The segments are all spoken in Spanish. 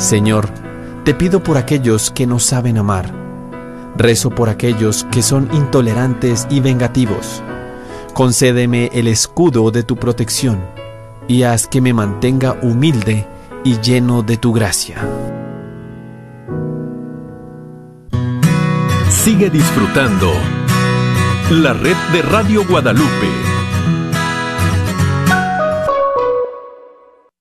Señor, te pido por aquellos que no saben amar. Rezo por aquellos que son intolerantes y vengativos. Concédeme el escudo de tu protección y haz que me mantenga humilde y lleno de tu gracia. Sigue disfrutando la red de Radio Guadalupe.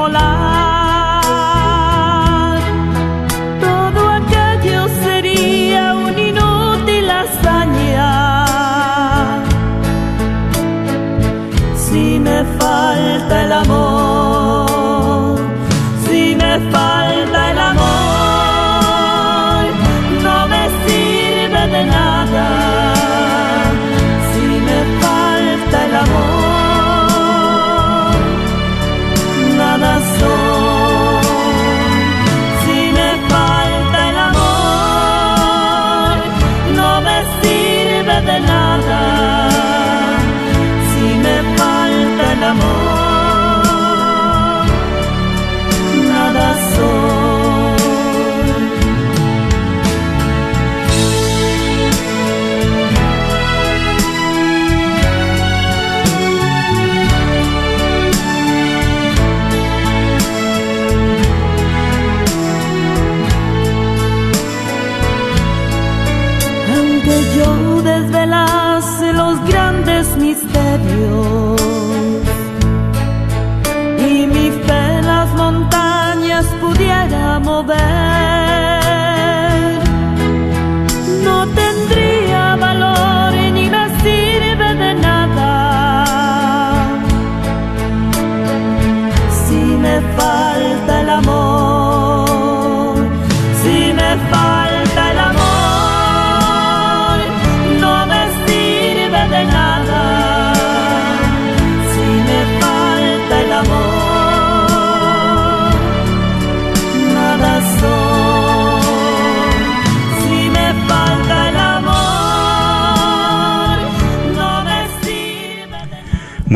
quisiera inmolar.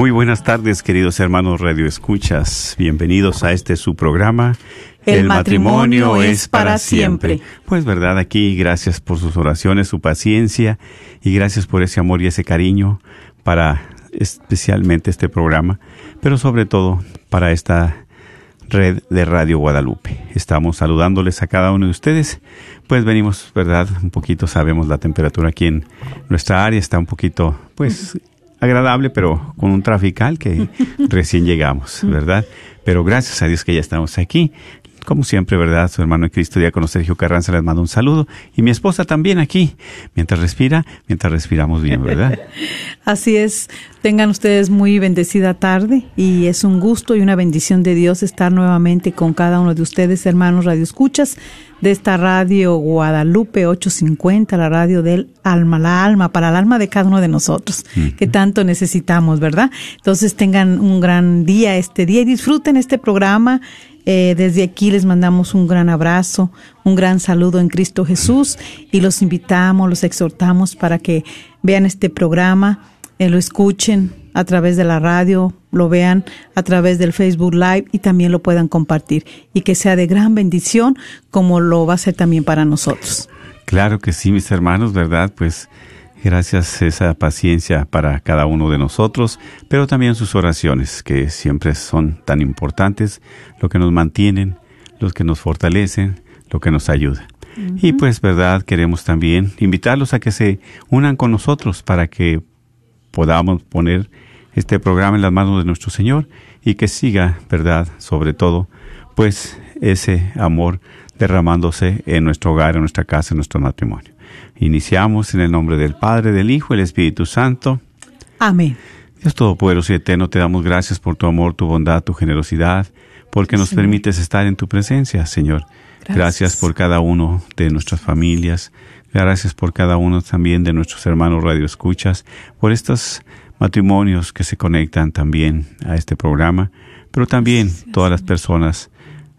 Muy buenas tardes, queridos hermanos Radio Escuchas. Bienvenidos a este su programa. El matrimonio es para siempre. Pues verdad, aquí gracias por sus oraciones, su paciencia y gracias por ese amor y ese cariño para especialmente este programa, pero sobre todo para esta red de Radio Guadalupe. Estamos saludándoles a cada uno de ustedes. Pues venimos, ¿verdad? Un poquito, sabemos la temperatura aquí en nuestra área está un poquito, pues, agradable, pero con un trafical que recién llegamos, ¿verdad? Pero gracias a Dios que ya estamos aquí. Como siempre, ¿verdad? Su hermano en Cristo, diácono Sergio Carranza, les mando un saludo. Y mi esposa también aquí, mientras respira, mientras respiramos bien, ¿verdad? Así es, tengan ustedes muy bendecida tarde y es un gusto y una bendición de Dios estar nuevamente con cada uno de ustedes, hermanos Radio Escuchas, de esta radio Guadalupe 850, la radio del alma, la alma, para el alma de cada uno de nosotros, que tanto necesitamos, ¿verdad? Entonces tengan un gran día este día y disfruten este programa. Eh, desde aquí les mandamos un gran abrazo, un gran saludo en Cristo Jesús y los invitamos, los exhortamos para que vean este programa, eh, lo escuchen a través de la radio, lo vean a través del Facebook Live y también lo puedan compartir y que sea de gran bendición como lo va a ser también para nosotros. Claro que sí, mis hermanos, ¿verdad? Pues gracias a esa paciencia para cada uno de nosotros, pero también sus oraciones, que siempre son tan importantes, lo que nos mantienen, los que nos fortalecen, lo que nos ayuda. Y pues, ¿verdad? Queremos también invitarlos a que se unan con nosotros para que podamos poner este programa en las manos de nuestro Señor y que siga, ¿verdad? Sobre todo, pues ese amor derramándose en nuestro hogar, en nuestra casa, en nuestro matrimonio. Iniciamos en el nombre del Padre, del Hijo y del Espíritu Santo. Amén. Dios Todopoderoso y Eterno, te damos gracias por tu amor, tu bondad, tu generosidad, porque nos Señor. permites estar en tu presencia, Señor. Gracias. Gracias por cada uno de nuestras familias. Gracias por cada uno también de nuestros hermanos Radio Escuchas, por estos matrimonios que se conectan también a este programa, pero también todas las personas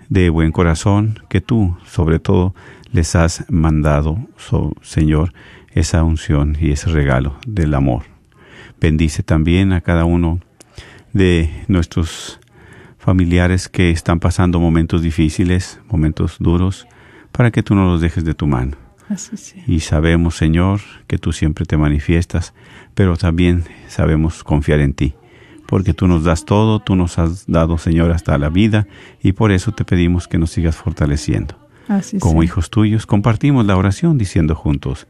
de buen corazón que tú, sobre todo, les has mandado, so- Señor, esa unción y ese regalo del amor. Bendice también a cada uno de nuestros familiares que están pasando momentos difíciles, momentos duros, para que tú no los dejes de tu mano. Así. Y sabemos, Señor, que tú siempre te manifiestas, pero también sabemos confiar en ti, porque tú nos das todo, tú nos has dado, Señor, hasta la vida, y por eso te pedimos que nos sigas fortaleciendo. Así Como sea. hijos tuyos, compartimos la oración diciendo juntos,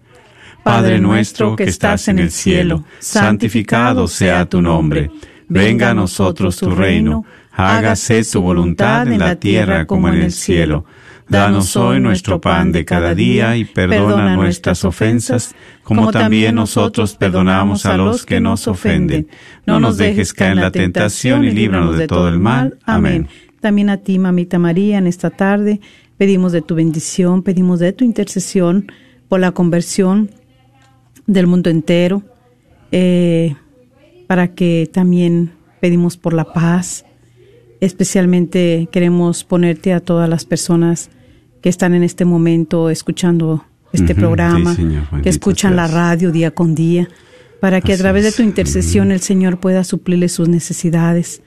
Padre nuestro que estás en el cielo, santificado sea tu nombre. Venga a nosotros tu reino. Hágase tu voluntad en la tierra como en el cielo. Danos hoy nuestro pan de cada día y perdona nuestras ofensas, como también nosotros perdonamos a los que nos ofenden. No nos dejes caer en la tentación y líbranos de todo el mal. Amén. También a ti, mamita María, en esta tarde pedimos de tu bendición, pedimos de tu intercesión por la conversión del mundo entero, eh, para que también pedimos por la paz. Especialmente queremos ponerte a todas las personas que están en este momento escuchando este programa, que escuchan la radio día con día, para que a través de tu intercesión el Señor pueda suplirles sus necesidades,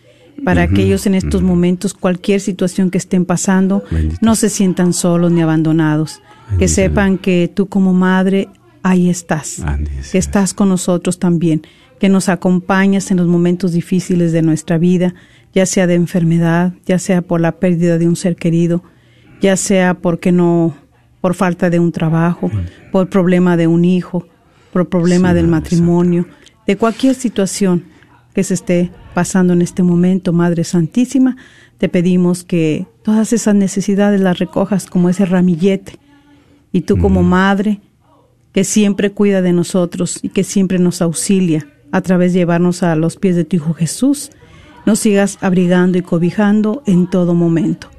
para que ellos en estos momentos, cualquier situación que estén pasando, no se sientan solos ni abandonados, que sepan que tú como madre ahí estás, que estás con nosotros también, que nos acompañas en los momentos difíciles de nuestra vida, ya sea de enfermedad, ya sea por la pérdida de un ser querido, ya sea porque no, por falta de un trabajo, por problema de un hijo, por problema del matrimonio, de cualquier situación que se esté pasando en este momento, Madre Santísima, te pedimos que todas esas necesidades las recojas como ese ramillete. Y tú como madre que siempre cuida de nosotros y que siempre nos auxilia a través de llevarnos a los pies de tu Hijo Jesús, nos sigas abrigando y cobijando en todo momento.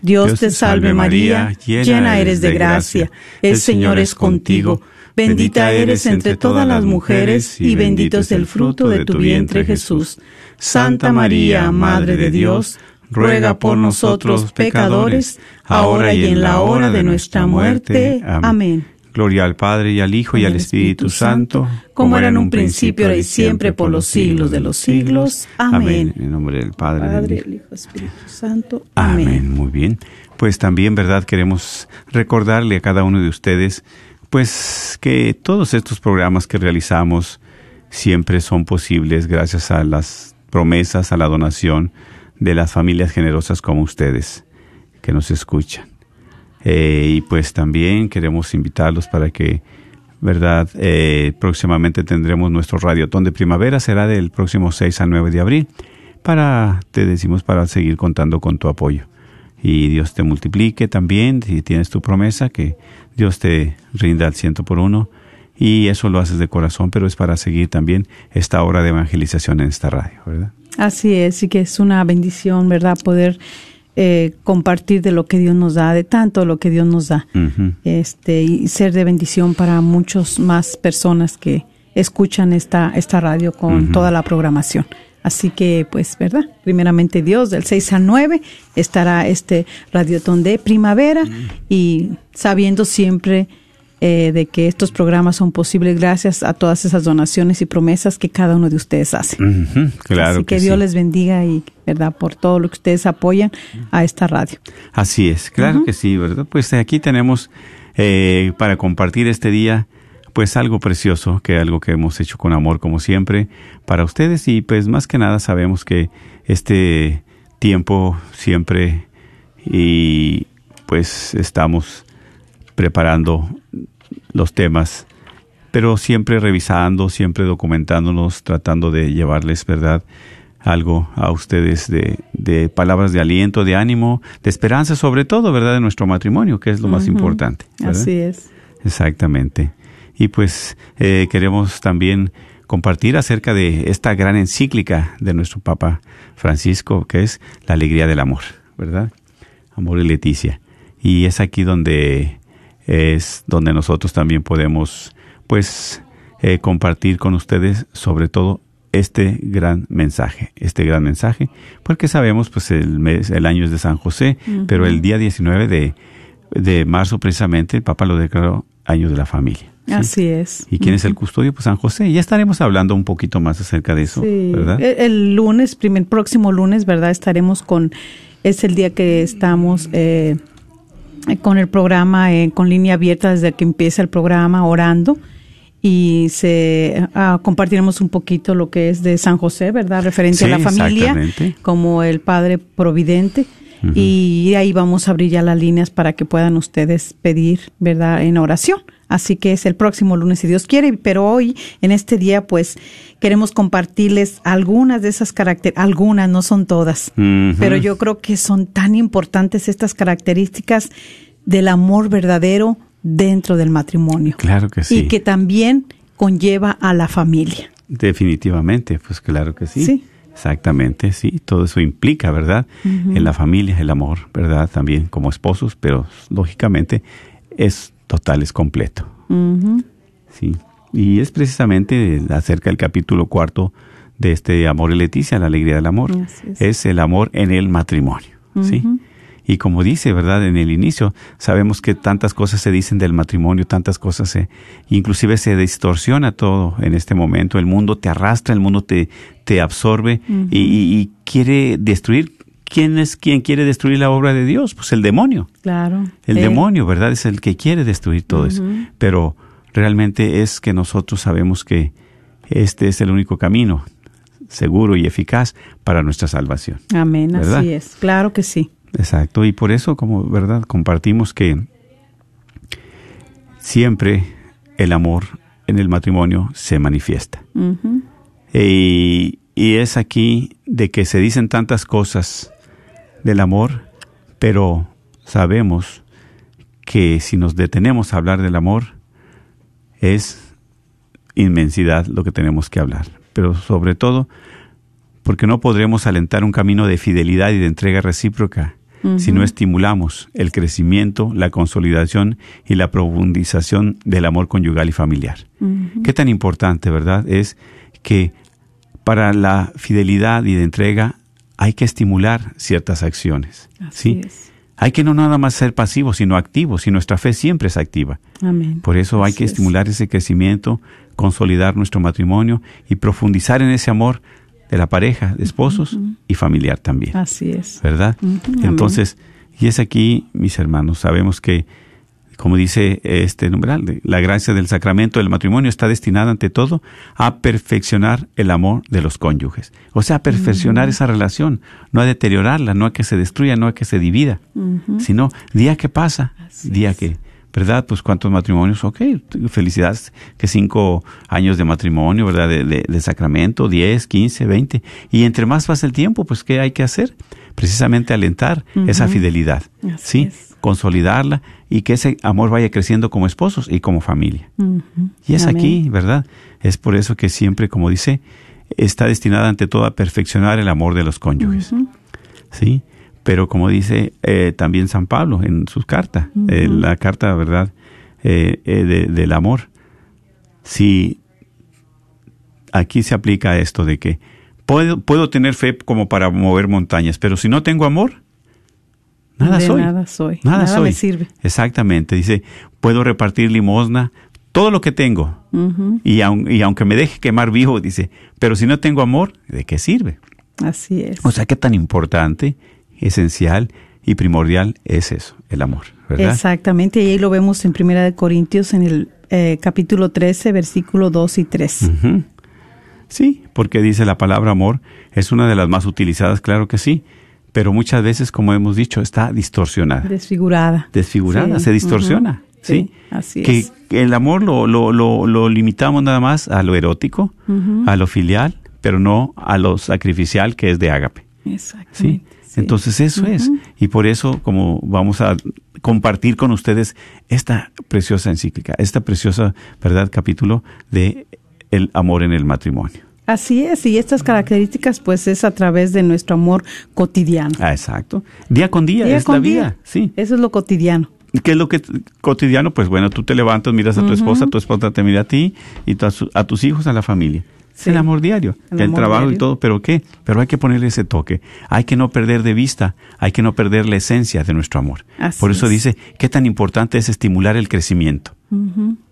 Dios, te salve María, llena eres de gracia, el Señor es contigo, bendita eres entre todas las mujeres y bendito es el fruto de tu vientre Jesús. Santa María, Madre de Dios, ruega por nosotros pecadores, ahora y en la hora de nuestra muerte. Amén. Gloria al Padre y al Hijo y al Espíritu Santo, como era en un principio, ahora y siempre, por los siglos de los siglos. Amén. En nombre del Padre, Padre del Hijo, Espíritu Santo. Amén. Amén. Muy bien. Pues también, ¿verdad? Queremos recordarle a cada uno de ustedes, pues que todos estos programas que realizamos siempre son posibles gracias a las promesas, a la donación de las familias generosas como ustedes que nos escuchan. Eh, y pues también queremos invitarlos para que, ¿verdad? Eh, próximamente tendremos nuestro radiotón de primavera, será del próximo 6 al 9 de abril, para, te decimos, para seguir contando con tu apoyo. Y Dios te multiplique también, si tienes tu promesa, que Dios te rinda al ciento por uno. Y eso lo haces de corazón, pero es para seguir también esta obra de evangelización en esta radio, ¿verdad? Así es, y que es una bendición, ¿verdad? Poder eh, compartir de lo que Dios nos da, de tanto lo que Dios nos da, este, y ser de bendición para muchas más personas que escuchan esta, esta radio con toda la programación. Así que, pues, ¿verdad? Primeramente Dios, del 6 al 9 estará este radiotón de primavera y sabiendo siempre eh, de que estos programas son posibles gracias a todas esas donaciones y promesas que cada uno de ustedes hace. Claro Así que, que Dios sí. les bendiga y, ¿verdad? Por todo lo que ustedes apoyan a esta radio. Así es, claro que sí, ¿verdad? Pues aquí tenemos eh, para compartir este día, pues algo precioso, que algo que hemos hecho con amor como siempre para ustedes y pues más que nada sabemos que este tiempo siempre y pues estamos preparando los temas, pero siempre revisando, siempre documentándonos, tratando de llevarles, ¿verdad? Algo a ustedes de, de palabras de aliento, de ánimo, de esperanza, sobre todo, ¿verdad? De nuestro matrimonio, que es lo más importante. ¿verdad? Así es. Exactamente. Y pues eh, queremos también compartir acerca de esta gran encíclica de nuestro Papa Francisco, que es la alegría del amor, ¿verdad? Amor y Leticia. Y es aquí donde es donde nosotros también podemos, pues, eh, compartir con ustedes sobre todo este gran mensaje, este gran mensaje, porque sabemos, pues, el mes, el año es de San José, pero el día 19 de, de marzo precisamente el Papa lo declaró año de la familia. ¿sí? Así es. ¿Y quién es el custodio? Pues San José. Ya estaremos hablando un poquito más acerca de eso, Sí. ¿verdad? El, el lunes, primer, próximo lunes, ¿verdad? Estaremos con, es el día que estamos eh, con el programa, eh, con línea abierta desde que empieza el programa, orando. Y se ah, compartiremos un poquito lo que es de San José, ¿verdad? Referente Sí, a la familia, como el Padre Providente. Y ahí vamos a abrir ya las líneas para que puedan ustedes pedir, ¿verdad? En oración Así que es el próximo lunes si Dios quiere, pero hoy, en este día, pues queremos compartirles algunas de esas características, algunas, no son todas, pero yo creo que son tan importantes estas características del amor verdadero dentro del matrimonio. Claro que sí. Y que también conlleva a la familia. Definitivamente, pues claro que sí. Sí. Exactamente, sí. Todo eso implica, ¿verdad? En la familia, el amor, ¿verdad? También como esposos, pero lógicamente es total, es completo. Sí. Y es precisamente acerca del capítulo cuarto de este Amor y Leticia, la alegría del amor. Es. Es el amor en el matrimonio. ¿sí? Y como dice, ¿verdad? En el inicio, sabemos que tantas cosas se dicen del matrimonio, tantas cosas se, inclusive se distorsiona todo en este momento. El mundo te arrastra, el mundo te, te absorbe y quiere destruir. ¿Quién es quien quiere destruir la obra de Dios? Pues el demonio. Claro. El Él. demonio, ¿verdad? Es el que quiere destruir todo eso. Pero realmente es que nosotros sabemos que este es el único camino seguro y eficaz para nuestra salvación. Amén, ¿Verdad? así es. Claro que sí. Exacto. Y por eso, como, ¿verdad? Compartimos que siempre el amor en el matrimonio se manifiesta. Y es aquí de que se dicen tantas cosas del amor, pero sabemos que si nos detenemos a hablar del amor, es inmensidad lo que tenemos que hablar. Pero sobre todo, porque no podremos alentar un camino de fidelidad y de entrega recíproca si no estimulamos el crecimiento, la consolidación y la profundización del amor conyugal y familiar. Qué tan importante, ¿verdad? Es que para la fidelidad y de entrega hay que estimular ciertas acciones. Así ¿sí? es. Hay que no nada más ser pasivos, sino activos, y nuestra fe siempre es activa. Amén. Por eso hay Así que es. estimular ese crecimiento, consolidar nuestro matrimonio y profundizar en ese amor de la pareja, de esposos y familiar también. Así es. ¿Verdad? Entonces, y es aquí, mis hermanos, sabemos que, como dice este numeral, de- la gracia del sacramento del matrimonio está destinada ante todo a perfeccionar el amor de los cónyuges. O sea, a perfeccionar esa relación, no a deteriorarla, no a que se destruya, no a que se divida, sino día que pasa, día que, ¿verdad? Pues cuántos matrimonios, ok, felicidades, que cinco años de matrimonio, ¿verdad? De, de- de sacramento, diez, quince, veinte. Y entre más pasa el tiempo, pues ¿qué hay que hacer? Precisamente alentar esa fidelidad, Así ¿sí? es. Consolidarla y que ese amor vaya creciendo como esposos y como familia. Y es Amén. aquí, ¿verdad? Es por eso que siempre, como dice, está destinada ante todo a perfeccionar el amor de los cónyuges. ¿Sí? Pero como dice eh, también San Pablo en su carta, eh, la carta, ¿verdad? Eh, eh, de- del amor. Si aquí se aplica esto de que puedo, puedo tener fe como para mover montañas, pero si no tengo amor, nada De soy. nada soy. Nada, Nada soy. me sirve. Exactamente. Dice, puedo repartir limosna, todo lo que tengo. Y, aun- y aunque me deje quemar vivo, dice, pero si no tengo amor, ¿de qué sirve? Así es. O sea, qué tan importante, esencial y primordial es eso, el amor, ¿verdad? Exactamente, y ahí lo vemos en Primera de Corintios en el eh, capítulo 13, versículo 2 y 3. Ujú. Sí, porque dice la palabra amor, es una de las más utilizadas, claro que sí, pero muchas veces, como hemos dicho, está distorsionada, Desfigurada. desfigurada, Sí, se distorsiona, ¿sí? sí, así que, es. el amor lo, lo, lo, lo limitamos nada más a lo erótico, a lo filial, pero no a lo sacrificial que es de ágape. Exactamente. sí. Entonces eso es. Y por eso, como vamos a compartir con ustedes esta preciosa encíclica, esta preciosa, ¿verdad?, capítulo de el amor en el matrimonio. Así es, y estas características pues es a través de nuestro amor cotidiano. Ah, exacto. Día con día, Día es con la día. vida. Sí. Eso es lo cotidiano. ¿Qué es lo que cotidiano? Pues bueno, tú te levantas, miras a tu esposa, tu esposa te mira a ti y a, su- a tus hijos, a la familia. Sí. el amor diario, El el, amor trabajo diario. y todo, pero ¿qué? Pero hay que ponerle ese toque. Hay que no perder de vista, hay que no perder la esencia de nuestro amor. Así Por eso es. dice, qué tan importante es estimular el crecimiento,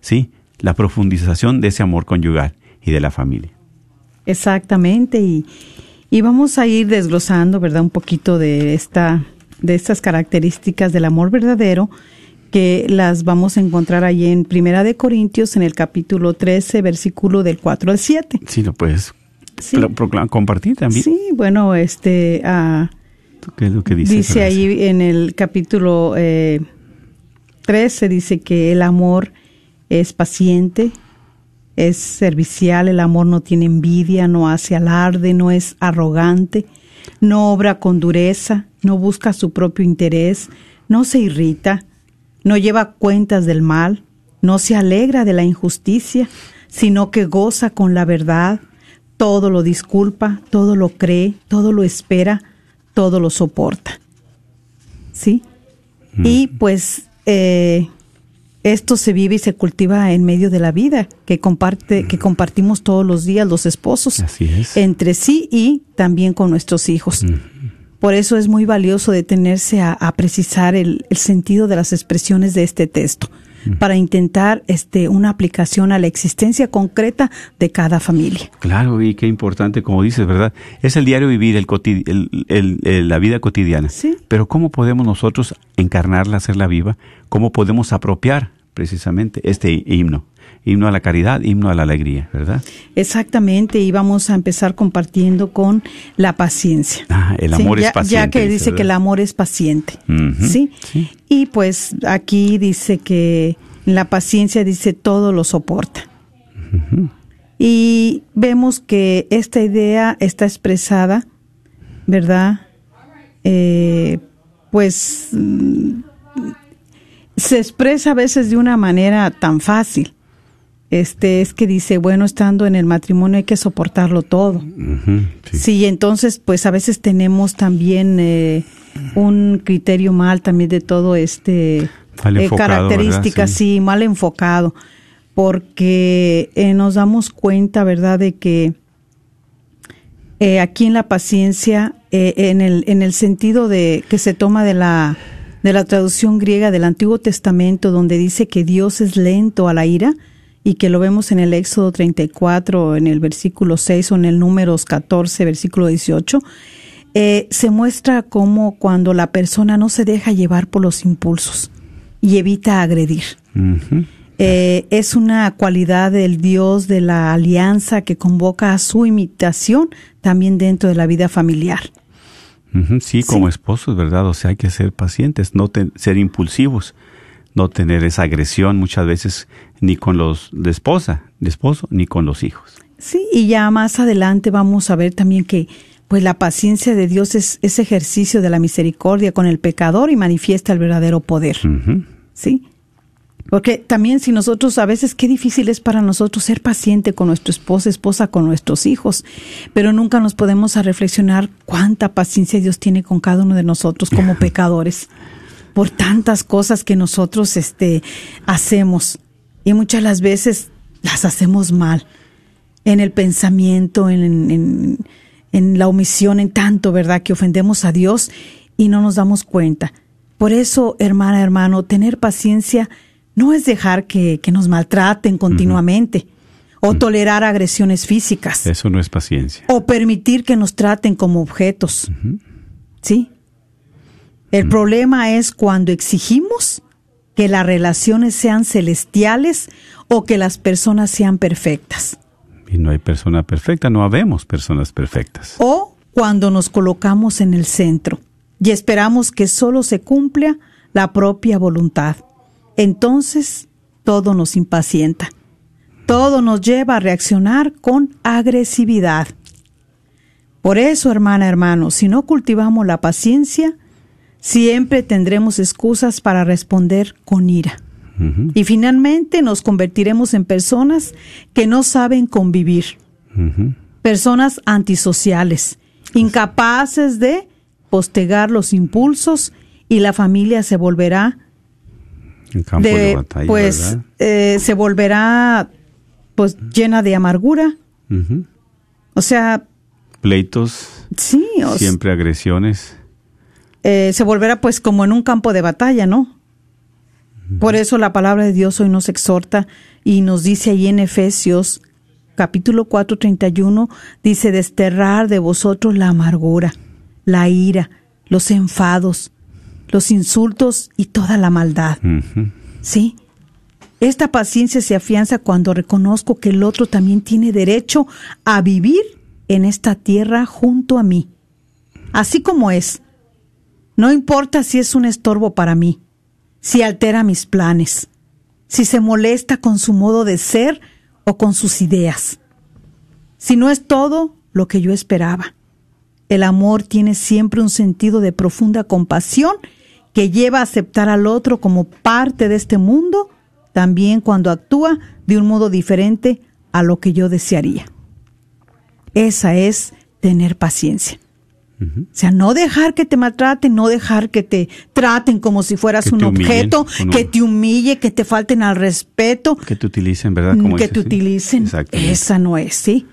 ¿sí? La profundización de ese amor conyugal y de la familia. Exactamente, y, y vamos a ir desglosando, ¿verdad? Un poquito de esta, de estas características del amor verdadero que las vamos a encontrar ahí en Primera de Corintios en el capítulo 13, versículo del 4 al 7. Sí, lo puedes Sí. compartir también. Sí, bueno, este ah, ¿Qué es lo que dice? dice ahí en el capítulo eh, 13, dice que el amor es paciente, es servicial, el amor no tiene envidia, no hace alarde, no es arrogante, no obra con dureza, no busca su propio interés, no se irrita, no lleva cuentas del mal, no se alegra de la injusticia, sino que goza con la verdad, todo lo disculpa, todo lo cree, todo lo espera, todo lo soporta. ¿Sí? Y pues eh, esto se vive y se cultiva en medio de la vida que comparte, que compartimos todos los días los esposos Así es. entre sí y también con nuestros hijos. Por eso es muy valioso detenerse a, a precisar el, el sentido de las expresiones de este texto para intentar este una aplicación a la existencia concreta de cada familia. Claro, y qué importante, como dices, ¿verdad? Es el diario vivir, el- el- el- la vida cotidiana. Sí. Pero ¿cómo podemos nosotros encarnarla, hacerla viva? ¿Cómo podemos apropiar precisamente este himno? Himno a la caridad, himno a la alegría, ¿verdad? Exactamente, y vamos a empezar compartiendo con la paciencia. Ah, el Sí, amor ya, es paciente. Ya que dice que el amor es paciente. ¿sí? sí. Y pues aquí dice que la paciencia dice todo lo soporta. Y vemos que esta idea está expresada, ¿verdad? Eh, pues se expresa a veces de una manera tan fácil. Este es que dice, bueno, estando en el matrimonio hay que soportarlo todo. Sí. Sí, entonces pues a veces tenemos también eh, un criterio mal también de todo este eh, características, sí. mal enfocado, porque eh, nos damos cuenta, ¿verdad?, de que eh, aquí en la paciencia, en, el, en el sentido de que se toma de la, de la traducción griega del Antiguo Testamento, donde dice que Dios es lento a la ira, y que lo vemos en el Éxodo 34, en el versículo 6 o en el Números 14, versículo 18, eh, se muestra como cuando la persona no se deja llevar por los impulsos y evita agredir. Eh, es una cualidad del Dios de la alianza que convoca a su imitación también dentro de la vida familiar. Ujú, Sí, como esposos, ¿verdad? O sea, hay que ser pacientes, no te- ser impulsivos, no tener esa agresión muchas veces ni con los de esposa, de esposo, ni con los hijos. Sí, y ya más adelante vamos a ver también que pues la paciencia de Dios es ese ejercicio de la misericordia con el pecador y manifiesta el verdadero poder. ¿Sí? Porque también si nosotros a veces qué difícil es para nosotros ser paciente con nuestro esposo, esposa, con nuestros hijos, pero nunca nos podemos a reflexionar cuánta paciencia Dios tiene con cada uno de nosotros como pecadores por tantas cosas que nosotros este hacemos y muchas las veces las hacemos mal en el pensamiento, en, en, en la omisión, en tanto, ¿verdad? Que ofendemos a Dios y no nos damos cuenta. Por eso, hermana, hermano, tener paciencia no es dejar que, que nos maltraten continuamente o tolerar agresiones físicas Eso no es paciencia. o permitir que nos traten como objetos. ¿Sí? El problema es cuando exigimos que las relaciones sean celestiales o que las personas sean perfectas. Y no hay persona perfecta, no habemos personas perfectas. O cuando nos colocamos en el centro y esperamos que solo se cumpla la propia voluntad. Entonces todo nos impacienta. Todo nos lleva a reaccionar con agresividad. Por eso, hermana, hermano, si no cultivamos la paciencia, siempre tendremos excusas para responder con ira. Y finalmente nos convertiremos en personas que no saben convivir, personas antisociales, incapaces de postegar los impulsos y la familia se volverá En campo de, de, batalla, pues eh, se volverá pues llena de amargura, o sea, Pleitos, sí, siempre agresiones. eh, se volverá pues como en un campo de batalla, ¿no? Por eso la palabra de Dios hoy nos exhorta y nos dice ahí en Efesios capítulo 4, 31, dice, desterrar de vosotros la amargura, la ira, los enfados, los insultos y toda la maldad. ¿Sí? Esta paciencia se afianza cuando reconozco que el otro también tiene derecho a vivir en esta tierra junto a mí, así como es. No importa si es un estorbo para mí, si altera mis planes. si se molesta con su modo de ser o con sus ideas. Si no es todo lo que yo esperaba. El amor tiene siempre un sentido de profunda compasión que lleva a aceptar al otro como parte de este mundo, también cuando actúa de un modo diferente a lo que yo desearía. Esa es tener paciencia. O sea, no dejar que te maltraten, no dejar que te traten como si fueras Que un humillen, objeto, que te humille, que te falten al respeto, Que te utilicen, ¿verdad? Como que dices, te utilicen. Esa no es, ¿sí?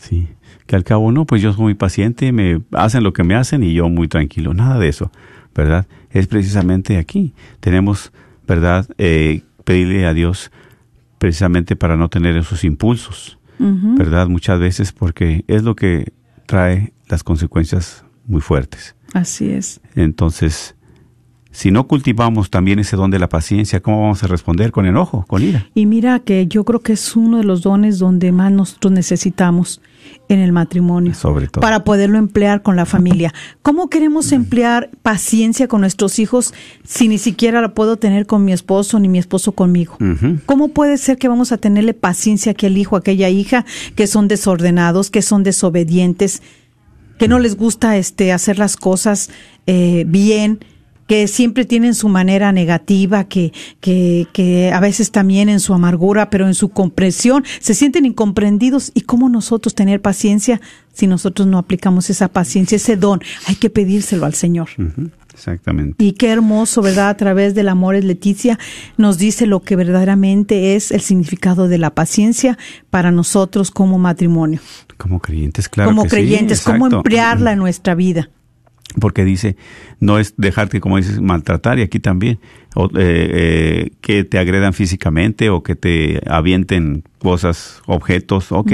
Sí. Que al cabo no, pues yo soy muy paciente, me hacen lo que me hacen y yo muy tranquilo. Nada de eso, ¿verdad? Es precisamente aquí. Tenemos, ¿verdad? Eh, pedirle a Dios precisamente para no tener esos impulsos. ¿verdad? Muchas veces porque es lo que trae las consecuencias muy fuertes. Así es. Entonces, si no cultivamos también ese don de la paciencia, ¿cómo vamos a responder? Con enojo, con ira. Y mira que yo creo que es uno de los dones donde más nosotros necesitamos en el matrimonio. Sobre todo. Para poderlo emplear con la familia. ¿Cómo queremos emplear paciencia con nuestros hijos si ni siquiera la puedo tener con mi esposo ni mi esposo conmigo? ¿Cómo puede ser que vamos a tenerle paciencia a aquel hijo, a aquella hija que son desordenados, que son desobedientes, que no les gusta este hacer las cosas eh, bien, que siempre tienen su manera negativa, que, que, que a veces también en su amargura, pero en su comprensión, se sienten incomprendidos. ¿Y cómo nosotros tener paciencia si nosotros no aplicamos esa paciencia, ese don? Hay que pedírselo al Señor. Exactamente. Y qué hermoso, ¿verdad? A través del amor es Leticia nos dice lo que verdaderamente es el significado de la paciencia para nosotros como matrimonio, Como creyentes, claro. como que sí, creyentes, cómo emplearla en nuestra vida. Porque dice, no es dejarte, como dices, maltratar, y aquí también, o, eh, eh, que te agredan físicamente o que te avienten cosas, objetos, ok,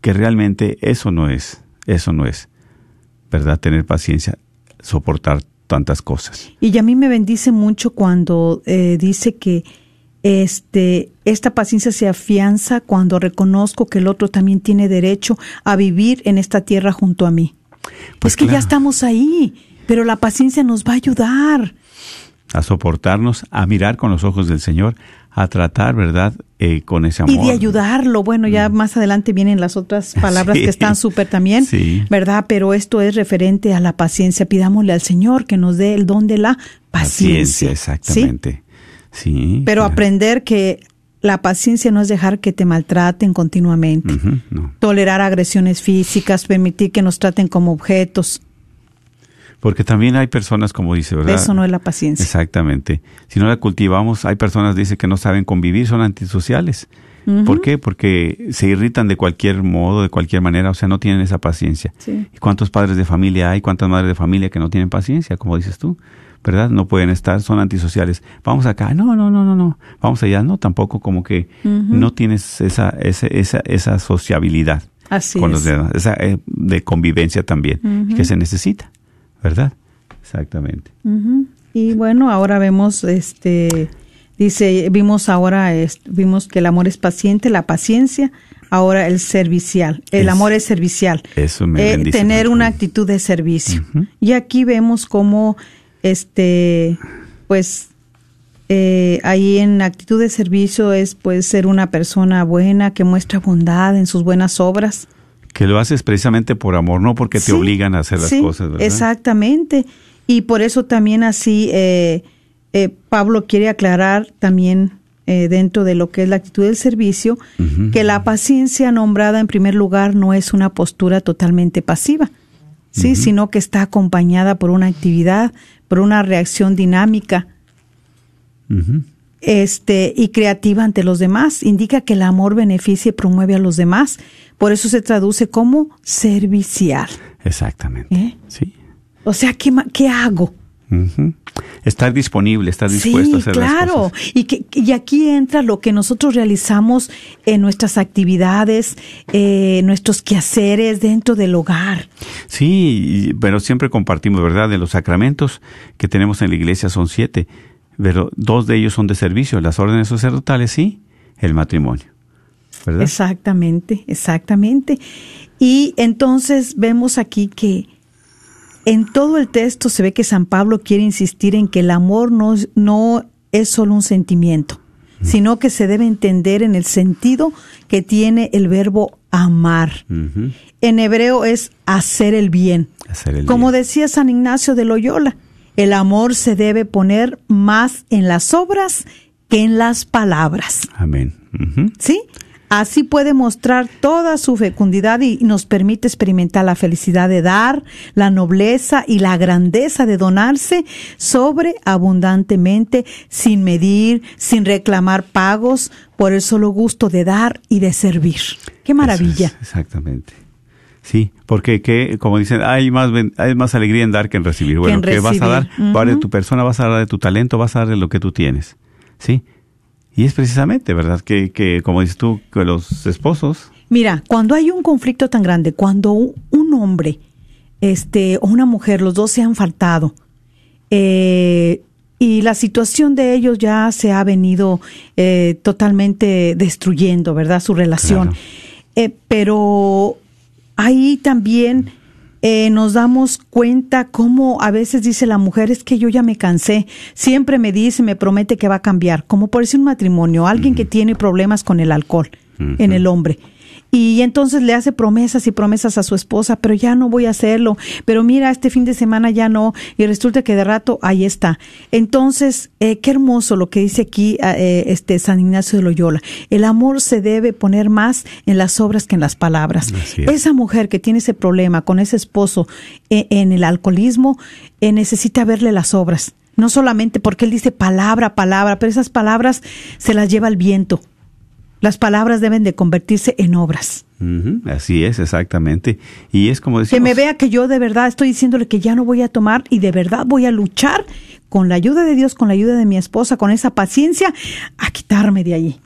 que realmente eso no es, eso no es, ¿verdad? Tener paciencia, soportar tantas cosas. Y a mí me bendice mucho cuando eh, dice que este esta paciencia se afianza cuando reconozco que el otro también tiene derecho a vivir en esta tierra junto a mí. Pues es que ya estamos ahí, pero la paciencia nos va a ayudar. A soportarnos, a mirar con los ojos del Señor, a tratar, ¿verdad? Eh, con ese amor. Y de ayudarlo. Bueno, ya más adelante vienen las otras palabras Sí. que están súper también, Sí. ¿verdad? Pero esto es referente a la paciencia. Pidámosle al Señor que nos dé el don de la paciencia. Paciencia, ¿sí? exactamente. Sí. Pero claro. aprender que la paciencia no es dejar que te maltraten continuamente. No. Tolerar agresiones físicas, permitir que nos traten como objetos. Porque también hay personas, como dice, ¿verdad? Eso no es la paciencia. Exactamente. Si no la cultivamos, hay personas, dice, que no saben convivir, son antisociales. ¿Por qué? Porque se irritan de cualquier modo, de cualquier manera, o sea, no tienen esa paciencia. Sí. ¿Y cuántos padres de familia hay, cuántas madres de familia que no tienen paciencia, como dices tú? ¿Verdad? No pueden estar, son antisociales. Vamos acá, no, no, no, no, no. Vamos allá, no, tampoco como que no tienes esa, esa, esa, esa sociabilidad Así con es. los demás, esa eh, de convivencia también, que se necesita, ¿verdad? Exactamente. Y bueno, ahora vemos, este, dice, vimos ahora, es- vimos que el amor es paciente, la paciencia, ahora el servicial. El Es- amor es servicial. Eso me Eh, bendice tener mucho. una actitud de servicio. Y aquí vemos cómo, este, pues, eh, ahí en actitud de servicio es, pues, ser una persona buena que muestra bondad en sus buenas obras. Que lo haces precisamente por amor, no porque te Sí, obligan a hacer las sí, cosas, ¿verdad? Exactamente. Y por eso también así eh, eh, Pablo quiere aclarar también eh, dentro de lo que es la actitud del servicio, que la paciencia nombrada en primer lugar no es una postura totalmente pasiva, sí, sino que está acompañada por una actividad, por una reacción dinámica este y creativa ante los demás. Indica que el amor beneficia y promueve a los demás. Por eso se traduce como servicial. Exactamente. ¿Eh? Sí. O sea, ¿qué, qué hago? Estar disponible, estar dispuesto a hacer las claro. cosas. Y, que, y aquí entra lo que nosotros realizamos en nuestras actividades, eh, nuestros quehaceres dentro del hogar. Sí, y- pero siempre compartimos, ¿verdad? De los sacramentos que tenemos en la iglesia son siete, pero dos de ellos son de servicio, las órdenes sacerdotales y el matrimonio. ¿Verdad? Exactamente, exactamente. Y entonces vemos aquí que en todo el texto se ve que San Pablo quiere insistir en que el amor no, es- no es solo un sentimiento, sino que se debe entender en el sentido que tiene el verbo amar. En hebreo es hacer el bien. Hacer el Como bien. decía San Ignacio de Loyola, el amor se debe poner más en las obras que en las palabras. Amén. ¿Sí? Así puede mostrar toda su fecundidad y nos permite experimentar la felicidad de dar, la nobleza y la grandeza de donarse sobre abundantemente, sin medir, sin reclamar pagos, por el solo gusto de dar y de servir. ¡Qué maravilla! Es, exactamente. Sí, porque que, como dicen, hay más hay más alegría en dar que en recibir. Bueno, en ¿qué vas a dar? de Ujú. tu persona, vas a dar de tu talento, vas a dar de lo que tú tienes. ¿Sí? Y es precisamente, ¿verdad? Que, que como dices tú, que los esposos, Mira, cuando hay un conflicto tan grande, cuando un hombre este, o una mujer, los dos se han faltado, eh, y la situación de ellos ya se ha venido eh, totalmente destruyendo, ¿verdad? Su relación. Claro. Eh, pero ahí también eh, nos damos cuenta cómo a veces dice la mujer, es que yo ya me cansé, siempre me dice, me promete que va a cambiar, como por decir un matrimonio, alguien que tiene problemas con el alcohol en el hombre. Y entonces le hace promesas y promesas a su esposa, pero ya no voy a hacerlo, pero mira, este fin de semana ya no, y resulta que de rato ahí está. Entonces, eh, qué hermoso lo que dice aquí eh, este San Ignacio de Loyola. El amor se debe poner más en las obras que en las palabras. Es. Esa mujer que tiene ese problema con ese esposo eh, en el alcoholismo, eh, necesita verle las obras. No solamente porque él dice palabra, palabra, pero esas palabras se las lleva el viento. Las palabras deben de convertirse en obras. así es, exactamente. Y es como Que decimos, me vea que yo de verdad estoy diciéndole que ya no voy a tomar y de verdad voy a luchar con la ayuda de Dios, con la ayuda de mi esposa, con esa paciencia, a quitarme de allí,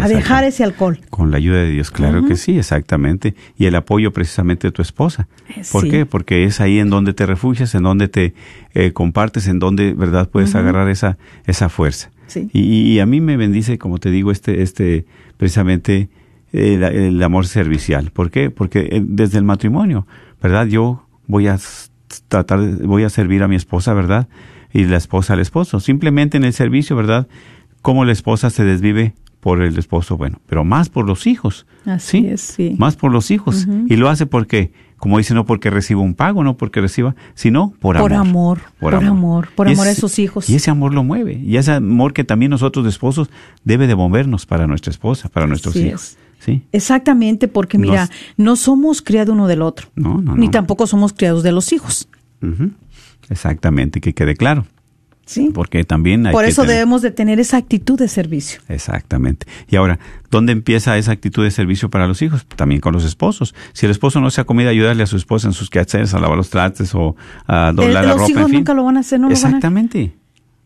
a dejar ese alcohol. Con la ayuda de Dios, claro que sí, exactamente. Y el apoyo precisamente de tu esposa. Eh, ¿Por sí. qué? Porque es ahí en donde te refugias, en donde te eh, compartes, en donde, ¿verdad?, puedes agarrar esa, esa fuerza. Sí. Y, y a mí me bendice, como te digo, este, este, precisamente el, el amor servicial. ¿Por qué? Porque eh, desde el matrimonio, ¿verdad? Yo voy a tratar, voy a servir a mi esposa, ¿verdad? Y la esposa al esposo. Simplemente en el servicio, ¿verdad? Cómo la esposa se desvive por el esposo, bueno, pero más por los hijos. Así es, sí. Más por los hijos. Y lo hace porque, como dice, no porque reciba un pago, no porque reciba, sino por amor. Por amor, por amor, por Y amor a esos hijos. Y ese amor lo mueve. Y ese amor que también nosotros de esposos debe de movernos para nuestra esposa, para nuestros Así hijos. es. ¿Sí? Exactamente, porque mira, Nos- no somos criados uno del otro, No, no, ni no. tampoco somos criados de los hijos. Ujú. Exactamente, que quede claro. ¿Sí? Porque también hay Por que eso tener- debemos de tener esa actitud de servicio. Exactamente. Y ahora, ¿dónde empieza esa actitud de servicio para los hijos? También con los esposos. Si el esposo no se ha comido, ayudarle a su esposa en sus quehaceres, a lavar los trastes o a doblar El- la los ropa. hijos en fin. nunca lo van a hacer, no lo van a- Exactamente.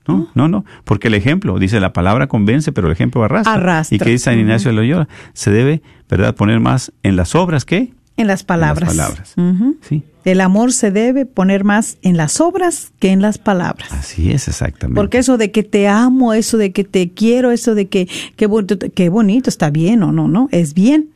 No, no, no, porque el ejemplo, dice la palabra convence, pero el ejemplo arrastra. Arrastra. Y que dice San Ignacio de Loyola, se debe, ¿verdad?, poner más en las obras que En las palabras. En las palabras. Sí. El amor se debe poner más en las obras que en las palabras. Así es, exactamente. Porque eso de que te amo, eso de que te quiero, eso de que qué bonito, qué bonito está bien o no, no, es bien.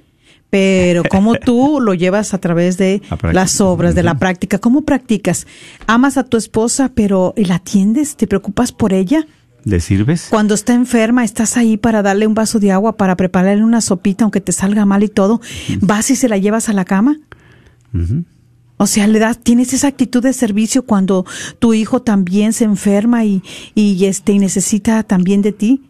Pero cómo tú lo llevas a través de La las obras, de la práctica. ¿Cómo practicas? Amas a tu esposa, pero ¿y la atiendes? ¿Te preocupas por ella? ¿Le sirves? Cuando está enferma, estás ahí para darle un vaso de agua, para prepararle una sopita, aunque te salga mal y todo. ¿Vas y se la llevas a la cama? O sea, le das, tienes esa actitud de servicio cuando tu hijo también se enferma y, y este y necesita también de ti.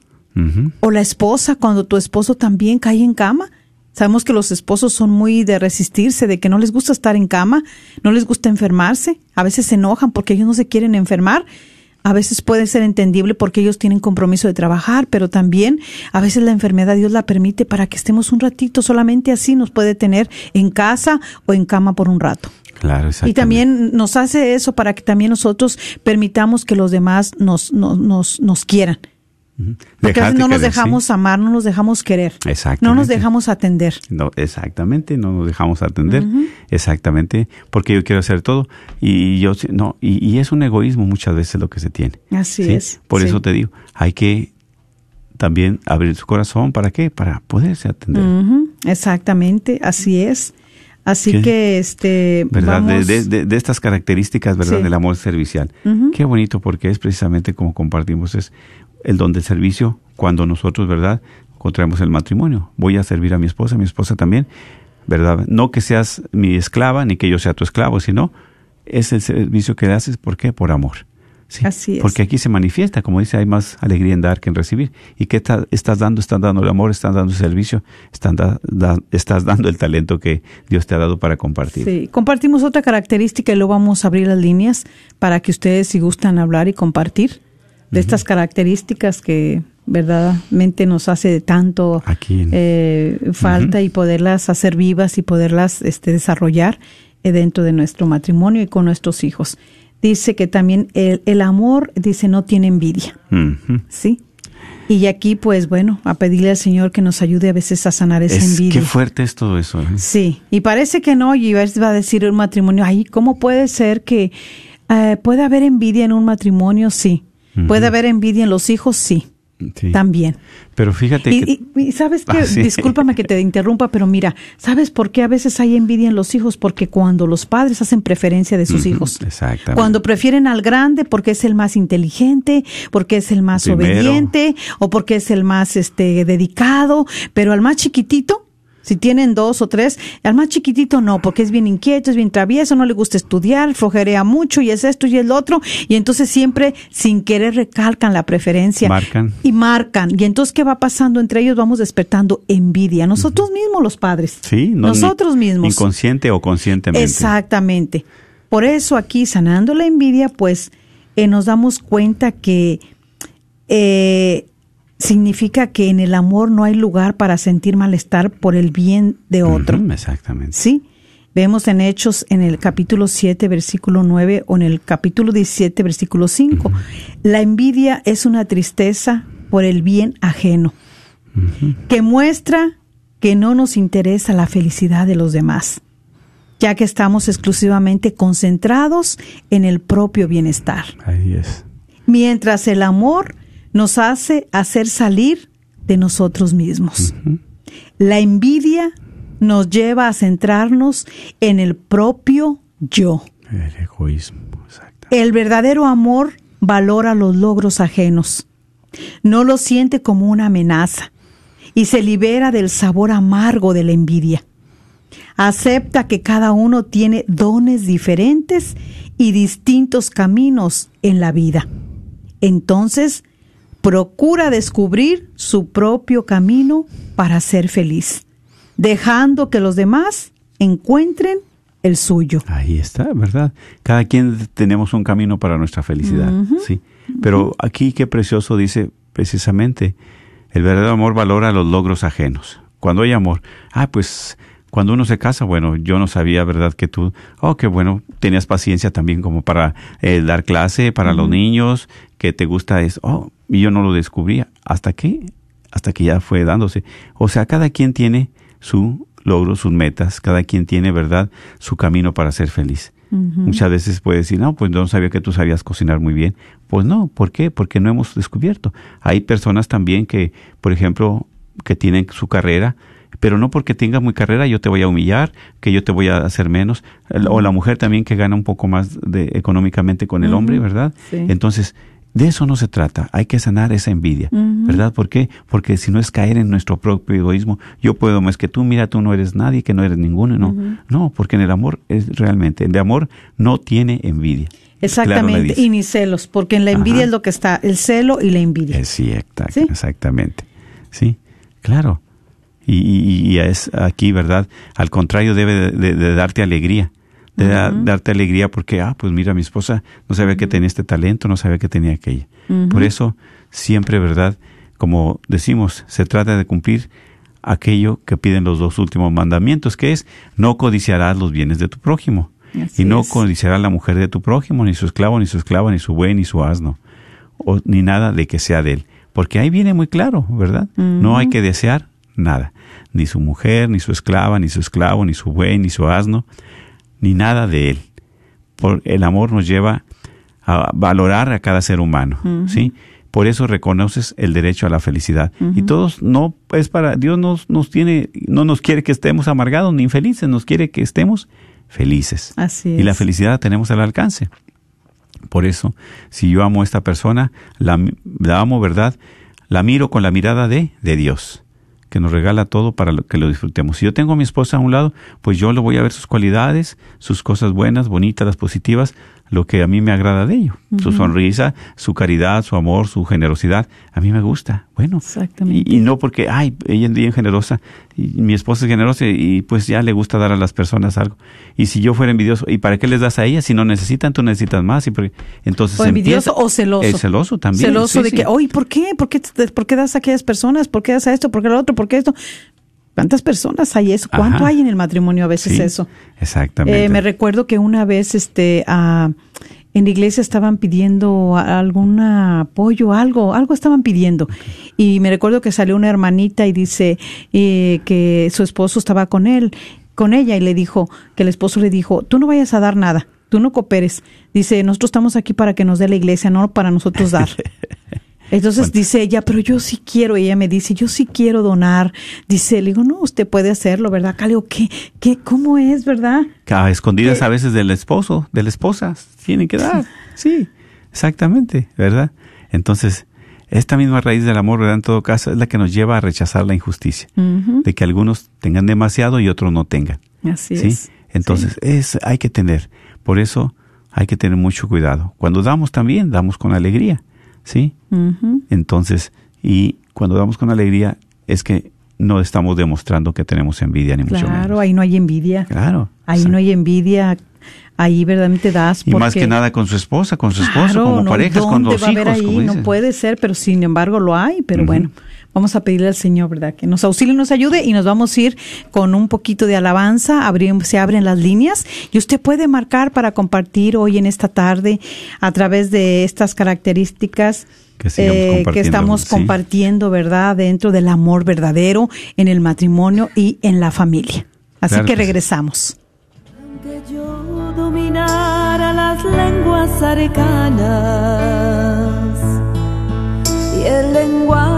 O la esposa cuando tu esposo también cae en cama. Sabemos que los esposos son muy de resistirse, de que no les gusta estar en cama, no les gusta enfermarse. A veces se enojan porque ellos no se quieren enfermar. A veces puede ser entendible porque ellos tienen compromiso de trabajar, pero también a veces la enfermedad Dios la permite para que estemos un ratito, solamente así nos puede tener en casa o en cama por un rato. Claro. Y también nos hace eso para que también nosotros permitamos que los demás nos, nos, nos, nos quieran. Porque no nos querer, sí. dejamos amar, no nos dejamos querer. No nos dejamos atender. No, exactamente, no nos dejamos atender. Exactamente, porque yo quiero hacer todo y yo no y, y es un egoísmo muchas veces lo que se tiene. Así ¿sí? es, Por sí. eso te digo, hay que también abrir su corazón para qué? Para poderse atender. Exactamente, así es. Así ¿Qué? que este ¿Verdad? De, vamos- de- de- de estas características, ¿verdad? Sí. Del amor servicial. Qué bonito porque es precisamente como compartimos, es el don del servicio cuando nosotros, ¿verdad?, contraemos el matrimonio. Voy a servir a mi esposa, mi esposa también, ¿verdad? No que seas mi esclava ni que yo sea tu esclavo, sino es el servicio que le haces, ¿por qué? Por amor. Sí, Así es. Porque aquí se manifiesta, como dice, hay más alegría en dar que en recibir. ¿Y qué estás dando? Estás dando el amor, estás dando el servicio, están da- da- estás dando el talento que Dios te ha dado para compartir. Sí, compartimos otra característica y luego vamos a abrir las líneas para que ustedes, si gustan hablar y compartir de estas características que verdaderamente nos hace de tanto Aquí en- eh, falta y poderlas hacer vivas y poderlas este, desarrollar eh, dentro de nuestro matrimonio y con nuestros hijos. Dice que también el, el amor, dice, no tiene envidia. ¿sí? Y aquí, pues bueno, a pedirle al Señor que nos ayude a veces a sanar esa Es, envidia. qué fuerte es todo eso. ¿eh? Sí, y parece que no, y va a decir un matrimonio, ay, ¿cómo puede ser que eh, puede haber envidia en un matrimonio? Sí. ¿Puede haber envidia en los hijos? Sí, Sí. también. Pero fíjate Y, que... y- y sabes que, Ah, sí. discúlpame que te interrumpa, pero mira, ¿sabes por qué a veces hay envidia en los hijos? Porque cuando los padres hacen preferencia de sus hijos. exactamente. Cuando prefieren al grande porque es el más inteligente, porque es el más Primero. obediente o porque es el más este dedicado, pero al más chiquitito, si tienen dos o tres, al más chiquitito no, porque es bien inquieto, es bien travieso, no le gusta estudiar, flojerea mucho y es esto y el otro, y entonces siempre sin querer recalcan la preferencia Marcan. y marcan. Y entonces, ¿qué va pasando? Entre ellos vamos despertando envidia. Nosotros mismos, los padres. Sí, no, Nosotros mismos. Inconsciente o conscientemente. Exactamente. Por eso aquí, sanando la envidia, pues eh, nos damos cuenta que eh, significa que en el amor no hay lugar para sentir malestar por el bien de otro. Exactamente. ¿Sí? Vemos en Hechos en el capítulo 7, versículo 9 o en el capítulo 17, versículo 5. La envidia es una tristeza por el bien ajeno, que muestra que no nos interesa la felicidad de los demás, ya que estamos exclusivamente concentrados en el propio bienestar Ahí es. mientras el amor nos hace hacer salir de nosotros mismos. La envidia nos lleva a centrarnos en el propio yo. El egoísmo. Exacto. El verdadero amor valora los logros ajenos, no los siente como una amenaza y se libera del sabor amargo de la envidia. Acepta que cada uno tiene dones diferentes y distintos caminos en la vida. Entonces, procura descubrir su propio camino para ser feliz, dejando que los demás encuentren el suyo. Ahí está, ¿verdad? Cada quien tenemos un camino para nuestra felicidad, sí. Pero aquí qué precioso dice precisamente, el verdadero amor valora los logros ajenos. Cuando hay amor, ah, pues cuando uno se casa, bueno, yo no sabía, ¿verdad? Que tú, oh, qué bueno, tenías paciencia también como para eh, dar clase para los niños, que te gusta eso, oh, y yo no lo descubría. ¿Hasta qué? Hasta que ya fue dándose. O sea, cada quien tiene su logro, sus metas, cada quien tiene, ¿verdad?, su camino para ser feliz. Muchas veces puede decir, no, pues no sabía que tú sabías cocinar muy bien. Pues no, ¿por qué? Porque no hemos descubierto. Hay personas también que, por ejemplo, que tienen su carrera, pero no porque tengas muy carrera yo te voy a humillar, que yo te voy a hacer menos. O la mujer también que gana un poco más de, económicamente con el hombre, ¿verdad? Sí. Entonces, de eso no se trata. Hay que sanar esa envidia, ¿verdad? ¿Por qué? Porque si no es caer en nuestro propio egoísmo. Yo puedo más que tú, mira, tú no eres nadie, que no eres ninguno, no. No, porque en el amor es realmente, el de amor no tiene envidia. Exactamente, y ni celos, porque en la envidia Ajá. es lo que está, el celo y la envidia. Sí, ¿Sí? exactamente. Sí, claro. Y, y- y es aquí, ¿verdad? Al contrario, debe de, de- de darte alegría. De da- darte alegría porque, ah, pues mira, mi esposa no sabía que tenía este talento, no sabía que tenía aquella. Por eso, siempre, ¿verdad? Como decimos, se trata de cumplir aquello que piden los dos últimos mandamientos, que es no codiciarás los bienes de tu prójimo. Así y no es. codiciará la mujer de tu prójimo, ni su esclavo, ni su esclava, ni su buey, ni su asno o, ni nada de que sea de él. Porque ahí viene muy claro, ¿verdad? No hay que desear nada. Ni su mujer, ni su esclava, ni su esclavo, ni su buey, ni su asno, ni nada de él. Por el amor nos lleva a valorar a cada ser humano, ¿sí? Por eso reconoces el derecho a la felicidad. Y todos no es para Dios nos nos tiene no nos quiere que estemos amargados ni infelices, nos quiere que estemos felices. Así Y la es. felicidad la tenemos al alcance. Por eso, si yo amo a esta persona, la, la amo, ¿verdad? La miro con la mirada de, de Dios que nos regala todo para que lo disfrutemos. Si yo tengo a mi esposa a un lado, pues yo le voy a ver sus cualidades, sus cosas buenas, bonitas, las positivas, lo que a mí me agrada de ello. Su sonrisa, su caridad, su amor, su generosidad, a mí me gusta. Bueno, Exactamente. Y, y no porque, ay, ella es bien generosa, y mi esposa es generosa y pues ya le gusta dar a las personas algo. Y si yo fuera envidioso, ¿y para qué les das a ella? Si no necesitan, tú necesitas más. Y porque, entonces O envidioso empieza- o celoso. Eh, celoso también. Celoso sí, de sí. que, oye, ¿por qué? ¿Por qué, ¿Por qué das a aquellas personas? ¿Por qué das a esto? ¿Por qué lo otro? ¿Por qué esto? ¿Cuántas personas hay eso? ¿Cuánto Ajá. hay en el matrimonio a veces Sí, eso? Exactamente. Eh, me recuerdo que una vez este ah, en la iglesia estaban pidiendo algún apoyo, algo, algo estaban pidiendo. Y me recuerdo que salió una hermanita y dice eh, que su esposo estaba con él, con ella, y le dijo, que el esposo le dijo, tú no vayas a dar nada, tú no cooperes. Dice, nosotros estamos aquí para que nos dé la iglesia, no para nosotros dar. Entonces dice ella, pero yo sí quiero, y ella me dice, yo sí quiero donar. Dice, le digo, no, usted puede hacerlo, ¿verdad? Acá le digo, ¿qué, qué, cómo es, verdad? a escondidas a veces del esposo, de la esposa, tienen que dar. Sí, exactamente, ¿verdad? Entonces, esta misma raíz del amor, ¿verdad? En todo caso, es la que nos lleva a rechazar la injusticia, de que algunos tengan demasiado y otros no tengan. Así ¿sí? es. Entonces, es hay que tener, por eso hay que tener mucho cuidado. Cuando damos también, damos con alegría, ¿sí? Ujú. Entonces, y cuando damos con alegría es que no estamos demostrando que tenemos envidia ni mucho Claro, menos. ahí no hay envidia. Claro. Ahí sí. no hay envidia. Ahí verdaderamente das Y porque... más que nada con su esposa, con su esposo, Claro, como no, parejas, con ¿dónde los hijos. ahí? como No puede ser, pero sin embargo lo hay. Pero Ujú. bueno, vamos a pedirle al Señor, ¿verdad? Que nos auxilie y nos ayude y nos vamos a ir con un poquito de alabanza. Abri- se abren las líneas y usted puede marcar para compartir hoy en esta tarde a través de estas características. Que eh, que estamos sí. compartiendo, ¿verdad? Dentro del amor verdadero en el matrimonio y en la familia. Así Claro que regresamos. Que yo dominara las lenguas arcanas y el lenguaje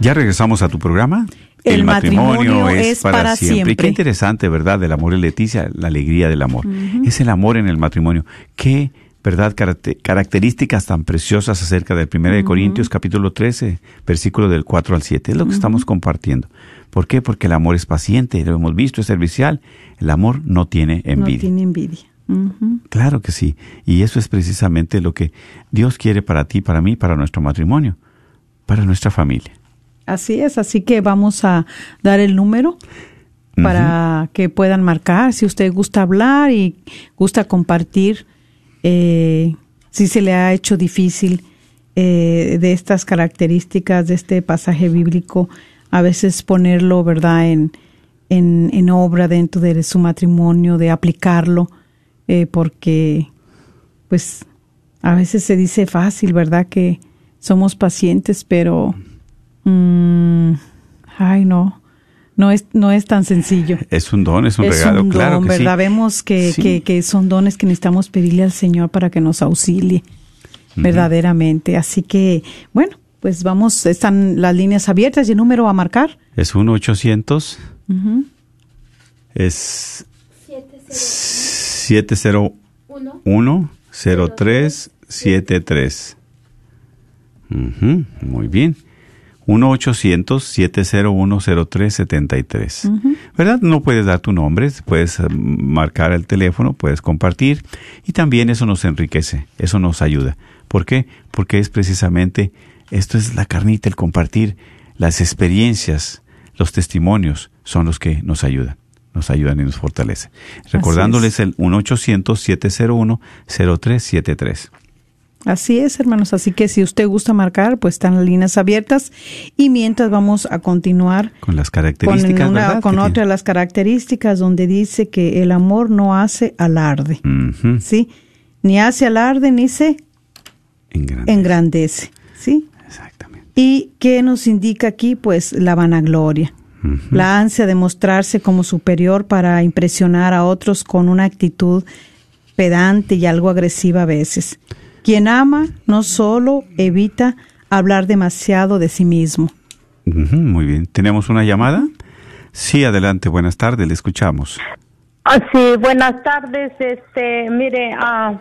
Ya regresamos a tu programa. El matrimonio es para siempre. Qué interesante, ¿verdad? Del amor y Leticia, la alegría del amor. Es el amor en el matrimonio. Qué, ¿verdad? Caracte- características tan preciosas acerca del 1 de Corintios capítulo 13, versículo del 4 al 7. Es lo que estamos compartiendo. ¿Por qué? Porque el amor es paciente, lo hemos visto, es servicial. El amor no tiene envidia. No tiene envidia. Claro que sí. Y eso es precisamente lo que Dios quiere para ti, para mí, para nuestro matrimonio, para nuestra familia. Así es, así que vamos a dar el número para que puedan marcar si usted gusta hablar y gusta compartir eh, si se le ha hecho difícil eh, de estas características de este pasaje bíblico, a veces ponerlo, ¿verdad?, en, en, en obra dentro de su matrimonio, de aplicarlo, eh, porque pues a veces se dice fácil, ¿verdad?, que somos pacientes, pero Mm, ay, no. No es, no es tan sencillo. Es un don, es un es regalo, un claro que sí. ¿verdad? Vemos que, Sí. que, que son dones que necesitamos pedirle al Señor para que nos auxilie verdaderamente. Así que, bueno, pues vamos, están las líneas abiertas y el número a marcar. Es 1-800, Ujú. es 701-0373. Ujú, Muy bien. 1-800-701-0373. ¿Verdad? No puedes dar tu nombre, puedes eh, marcar el teléfono, puedes compartir y también eso nos enriquece, eso nos ayuda. ¿Por qué? Porque es precisamente, esto es la carnita, el compartir las experiencias, los testimonios son los que nos ayudan, nos ayudan y nos fortalecen. Recordándoles el 1-800-701-0373. Así es, hermanos. Así que si usted gusta marcar, pues están las líneas abiertas. Y mientras vamos a continuar con las características, con, una, con otra de las características donde dice que el amor no hace alarde. ¿sí? Ni hace alarde ni se Engrandece. engrandece, ¿sí? Exactamente. ¿Y qué nos indica aquí? Pues la vanagloria, la ansia de mostrarse como superior para impresionar a otros con una actitud pedante y algo agresiva a veces. Quien ama no solo evita hablar demasiado de sí mismo. Muy bien. ¿Tenemos una llamada? Sí, adelante. Buenas tardes. Le escuchamos. Ah, sí, buenas tardes. Este, mire, ah,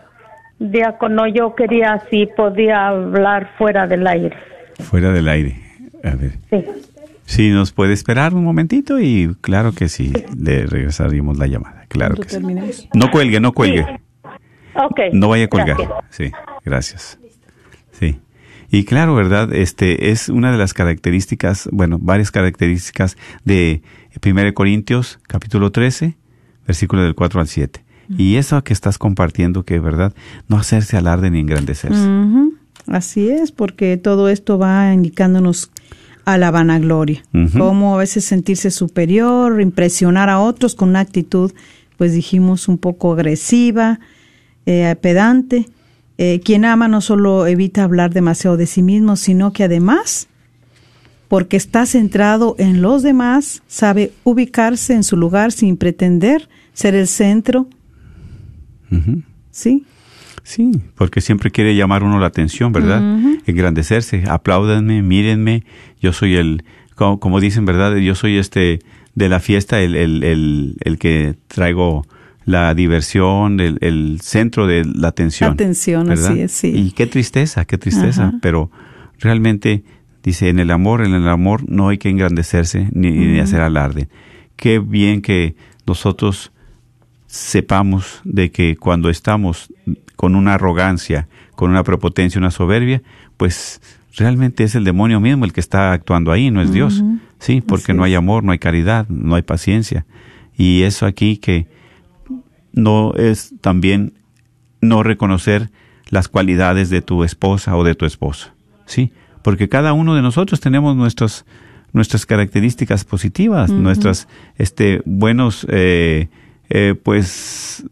diácono, yo quería si podía hablar fuera del aire. Fuera del aire. A ver. Sí. Sí, nos puede esperar un momentito y claro que sí, le regresaríamos la llamada. Claro que sí. No cuelgue, no cuelgue. Ok. No vaya a colgar. gracias. Sí, gracias. Sí. Y claro, ¿verdad? Este es una de las características, bueno, varias características de 1 Corintios, capítulo 13, versículo del 4 al 7. Y eso que estás compartiendo, que verdad, no hacerse alarde ni engrandecerse. Así es, porque todo esto va indicándonos a la vanagloria, cómo a veces sentirse superior, impresionar a otros con una actitud, pues dijimos, un poco agresiva, eh, pedante. Eh, quien ama no solo evita hablar demasiado de sí mismo, sino que además, porque está centrado en los demás, sabe ubicarse en su lugar sin pretender ser el centro. ¿sí? Sí, porque siempre quiere llamar uno la atención, ¿verdad? Engrandecerse, apláudanme, mírenme, yo soy el, como, como dicen, ¿verdad? Yo soy este de la fiesta, el, el, el, el que traigo la diversión, el, el centro de la atención. Atención, ¿verdad? así es, sí. Y qué tristeza, qué tristeza, Ajá. pero realmente dice, en el amor, en el amor no hay que engrandecerse ni, ni hacer alarde. Qué bien que nosotros sepamos de que cuando estamos con una arrogancia, con una prepotencia, una soberbia, pues realmente es el demonio mismo el que está actuando ahí, no es Dios. Sí, porque no hay amor, no hay caridad, no hay paciencia. Y eso aquí que no es también no reconocer las cualidades de tu esposa o de tu esposo. Sí, porque cada uno de nosotros tenemos nuestros nuestras características positivas, nuestras este buenos eh, eh, pues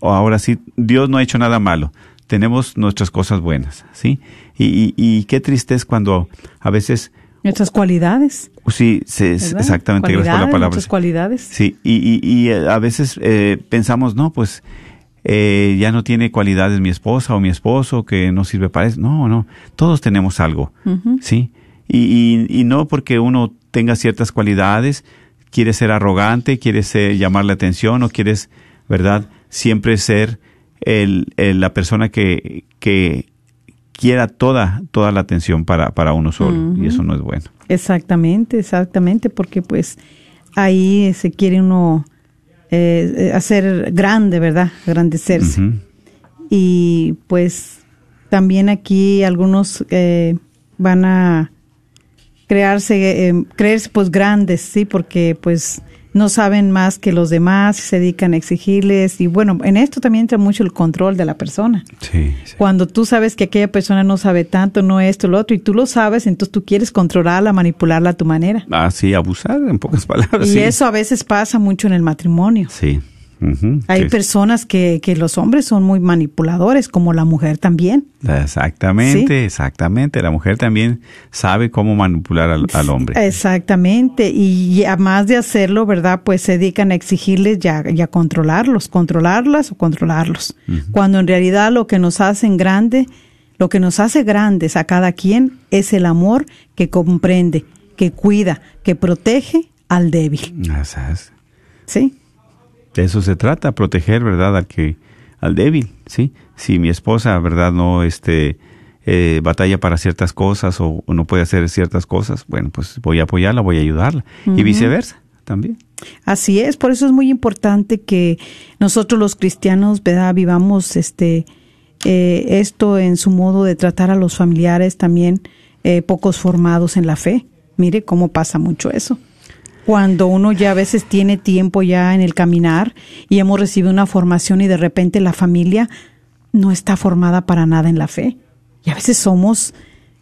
ahora sí Dios no ha hecho nada malo. Tenemos nuestras cosas buenas, ¿sí? Y, y, y qué triste es cuando a veces Nuestras cualidades. sí, se- ¿verdad? exactamente, gracias por la palabra. Nuestras cualidades. Sí, y, y, y eh, a veces eh, pensamos, no, pues eh, ya no tiene cualidades mi esposa o mi esposo que no sirve para eso. No, no, todos tenemos algo. ¿sí? Y, y, y no porque uno tenga ciertas cualidades, quiere ser arrogante, quiere ser, llamar la atención o quieres, ¿verdad? Siempre ser el, el- la persona que, que quiera toda, toda la atención para, para uno solo. Y eso no es bueno. Exactamente, exactamente, porque pues ahí se quiere uno eh, eh, hacer grande, ¿verdad? Agrandecerse. Y pues también aquí algunos eh, van a crearse, eh, creerse pues grandes, ¿sí? Porque pues no saben más que los demás, se dedican a exigirles y bueno, en esto también entra mucho el control de la persona. Sí, sí. Cuando tú sabes que aquella persona no sabe tanto, no esto, lo otro, y tú lo sabes, entonces tú quieres controlarla, manipularla a tu manera. Ah, sí, abusar, en pocas palabras. Y sí. eso a veces pasa mucho en el matrimonio. Sí. Hay personas que, que los hombres son muy manipuladores, como la mujer también. Exactamente, exactamente. La mujer también sabe cómo manipular al, al hombre. Exactamente. Y además de hacerlo, ¿verdad? Pues se dedican a exigirles y a, controlarlos, controlarlas o controlarlos. Cuando en realidad lo que nos hacen grande, lo que nos hace grandes a cada quien es el amor que comprende, que cuida, que protege al débil. Ah, ¿sabes? ¿Sí? De eso se trata, proteger, ¿verdad? Al que, al débil, ¿sí? Si mi esposa, ¿verdad? No, este, eh, batalla para ciertas cosas o, o no puede hacer ciertas cosas, bueno, pues voy a apoyarla, voy a ayudarla. Y viceversa, también. Así es, por eso es muy importante que nosotros los cristianos, ¿verdad? Vivamos este eh, esto en su modo de tratar a los familiares también eh, pocos formados en la fe. Mire cómo pasa mucho eso. Cuando uno ya a veces tiene tiempo ya en el caminar y hemos recibido una formación y de repente la familia no está formada para nada en la fe. Y a veces somos,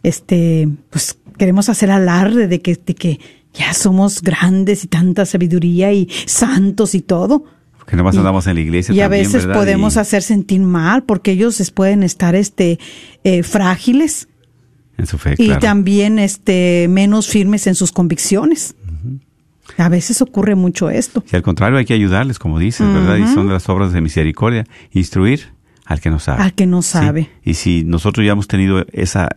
este, pues queremos hacer alarde de que, de que ya somos grandes y tanta sabiduría y santos y todo. Que nomás andamos en la iglesia Y a veces ¿verdad? podemos Y hacer sentir mal porque ellos pueden estar este eh, frágiles en su fe, y claro. también este menos firmes en sus convicciones. A veces ocurre mucho esto. Y al contrario, hay que ayudarles, como dices, ¿verdad? Y son las obras de misericordia. Instruir al que no sabe. Al que no Sí. sabe. Y si nosotros ya hemos tenido esa,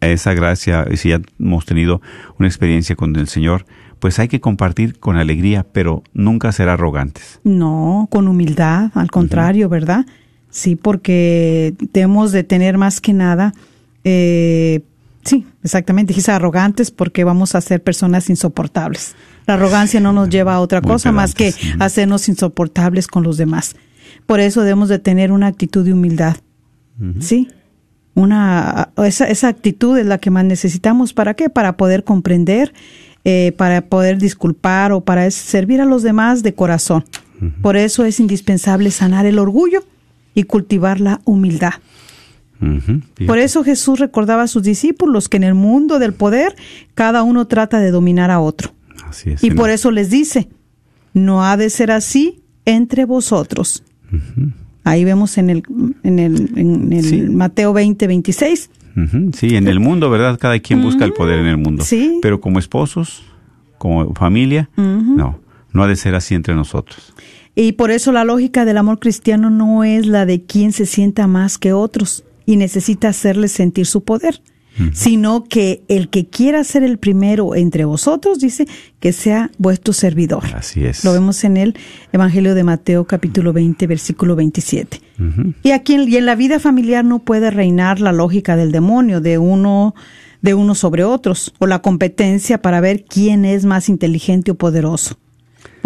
esa gracia, y si ya hemos tenido una experiencia con el Señor, pues hay que compartir con alegría, pero nunca ser arrogantes. No, con humildad, al contrario, ¿verdad? Sí, porque debemos de tener más que nada, eh, sí, exactamente, dijiste arrogantes porque vamos a ser personas insoportables. La arrogancia no nos lleva a otra Muy cosa más que hacernos insoportables con los demás. Por eso debemos de tener una actitud de humildad, ¿sí? Una, esa, esa actitud es la que más necesitamos. ¿Para qué? Para poder comprender, eh, para poder disculpar o para servir a los demás de corazón. Por eso es indispensable sanar el orgullo y cultivar la humildad. Por eso Jesús recordaba a sus discípulos que en el mundo del poder cada uno trata de dominar a otro. Así es. Y por eso les dice, no ha de ser así entre vosotros. Ahí vemos en el, en el, en el Sí. Mateo 20, 26. Ujú, Sí, en el mundo, ¿verdad? Cada quien busca el poder en el mundo. Sí. Pero como esposos, como familia, no. No ha de ser así entre nosotros. Y por eso la lógica del amor cristiano no es la de quien se sienta más que otros y necesita hacerles sentir su poder, sino que el que quiera ser el primero entre vosotros, dice, que sea vuestro servidor. Así es. Lo vemos en el Evangelio de Mateo capítulo 20, versículo 27. Ujú. Y aquí en, y en la vida familiar no puede reinar la lógica del demonio de uno de uno sobre otros o la competencia para ver quién es más inteligente o poderoso.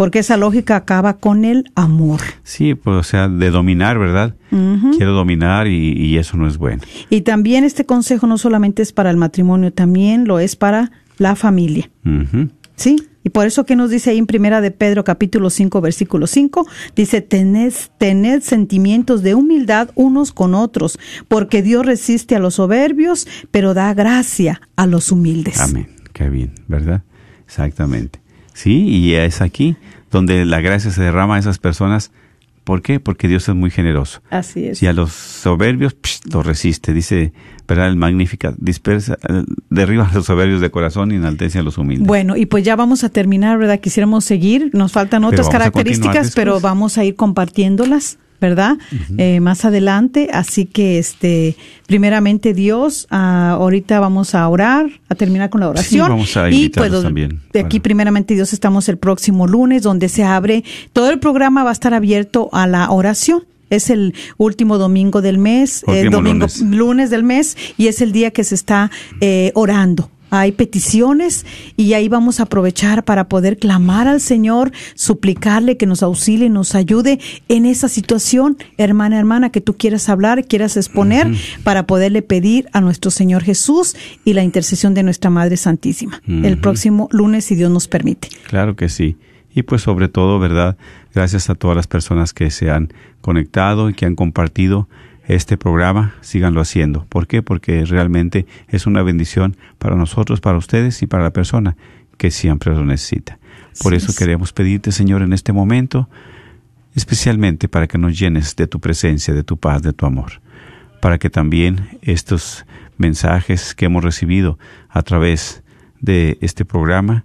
Porque esa lógica acaba con el amor. Sí, pues, o sea, de dominar, ¿verdad? Quiero dominar y, y eso no es bueno. Y también este consejo no solamente es para el matrimonio, también lo es para la familia. ¿Sí? Y por eso que nos dice ahí en Primera de Pedro capítulo 5 versículo 5, dice, tened, tened sentimientos de humildad unos con otros, porque Dios resiste a los soberbios, pero da gracia a los humildes. Amén. Qué bien, ¿verdad? Exactamente. Sí, y es aquí donde la gracia se derrama a esas personas. ¿Por qué? Porque Dios es muy generoso. Así es. Y a los soberbios psh, los resiste, dice, ¿verdad? El Magnífica, dispersa, eh, derriba a los soberbios de corazón y enaltece a los humildes. Bueno, y pues ya vamos a terminar, ¿verdad? Quisiéramos seguir, nos faltan otras características, pero vamos a ir compartiéndolas, ¿verdad? Eh, más adelante, así que este, primeramente Dios, ah, ahorita vamos a orar, a terminar con la oración. vamos a y invitarlos pues también de aquí primeramente Dios estamos el próximo lunes, donde se abre, todo el programa va a estar abierto a la oración. Es el último domingo del mes, domingo lunes. lunes del mes y es el día que se está eh, orando. Hay peticiones y ahí vamos a aprovechar para poder clamar al Señor, suplicarle que nos auxilie, nos ayude en esa situación, hermana, hermana, que tú quieras hablar, quieras exponer, para poderle pedir a nuestro Señor Jesús y la intercesión de nuestra Madre Santísima. El próximo lunes, si Dios nos permite. Claro que sí. Y pues sobre todo, ¿verdad? Gracias a todas las personas que se han conectado y que han compartido este programa, síganlo haciendo. ¿Por qué? Porque realmente es una bendición para nosotros, para ustedes y para la persona que siempre lo necesita. Por eso es. queremos pedirte, Señor, en este momento, especialmente para que nos llenes de tu presencia, de tu paz, de tu amor, para que también estos mensajes que hemos recibido a través de este programa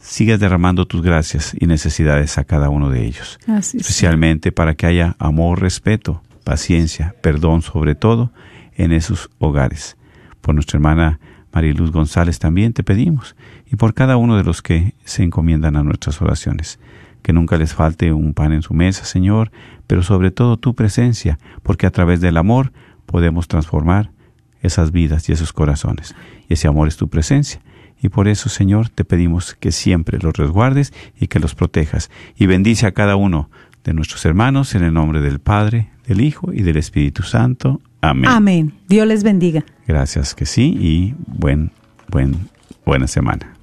sigas derramando tus gracias y necesidades a cada uno de ellos, Así especialmente para que haya amor, respeto, paciencia, perdón sobre todo en esos hogares. Por nuestra hermana Mariluz González también te pedimos y por cada uno de los que se encomiendan a nuestras oraciones. Que nunca les falte un pan en su mesa, Señor, pero sobre todo tu presencia, porque a través del amor podemos transformar esas vidas y esos corazones. Y ese amor es tu presencia. Y por eso, Señor, te pedimos que siempre los resguardes y que los protejas. Y bendice a cada uno de nuestros hermanos en el nombre del Padre, del Hijo y del Espíritu Santo. Amén. Amén. Dios les bendiga. Gracias que sí y buen, buen, buena semana.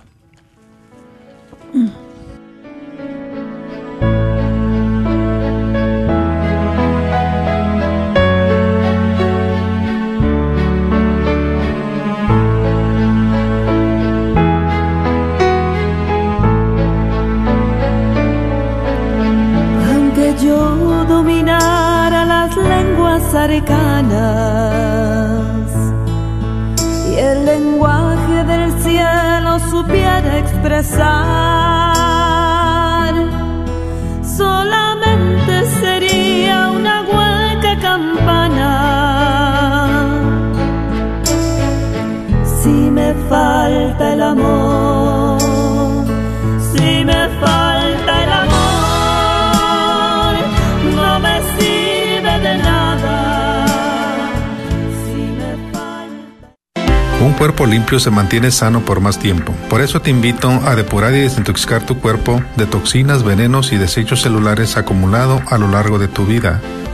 Africanas y el lenguaje del cielo supiera expresar, cuerpo limpio se mantiene sano por más tiempo. Por eso te invito a depurar y desintoxicar tu cuerpo de toxinas, venenos y desechos celulares acumulados a lo largo de tu vida.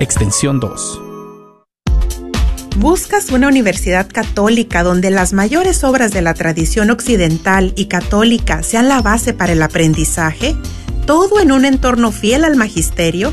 extensión 2. ¿Buscas una universidad católica donde las mayores obras de la tradición occidental y católica sean la base para el aprendizaje? ¿Todo en un entorno fiel al magisterio?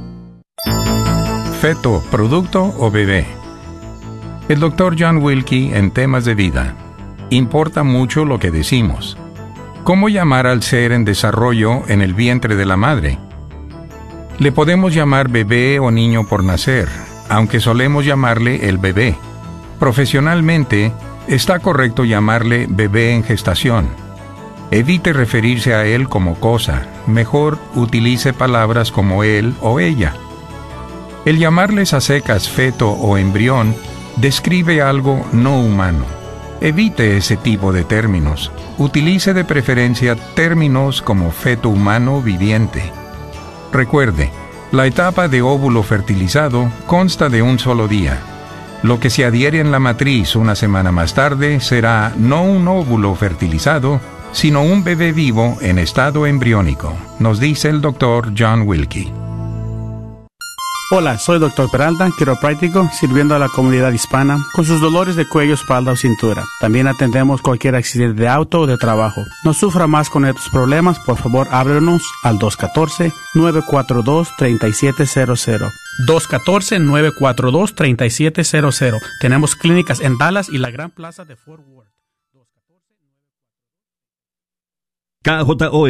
Feto, producto o bebé. El Dr. John Wilkie en temas de vida. Importa mucho lo que decimos. ¿Cómo llamar al ser en desarrollo en el vientre de la madre? Le podemos llamar bebé o niño por nacer, aunque solemos llamarle el bebé. Profesionalmente, está correcto llamarle bebé en gestación. Evite referirse a él como cosa, mejor utilice palabras como él o ella. El llamarles a secas feto o embrión describe algo no humano. Evite ese tipo de términos. Utilice de preferencia términos como feto humano viviente. Recuerde, la etapa de óvulo fertilizado consta de un solo día. Lo que se adhiere en la matriz una semana más tarde será no un óvulo fertilizado, sino un bebé vivo en estado embriónico, nos dice el doctor John Wilkie. Hola, soy Dr. Peralta, quiropráctico, sirviendo a la comunidad hispana con sus dolores de cuello, espalda o cintura. También atendemos cualquier accidente de auto o de trabajo. No sufra más con estos problemas, por favor háblenos al 214-942-3700. 214-942-3700. Tenemos clínicas en Dallas y la Gran Plaza de Fort Worth. KJO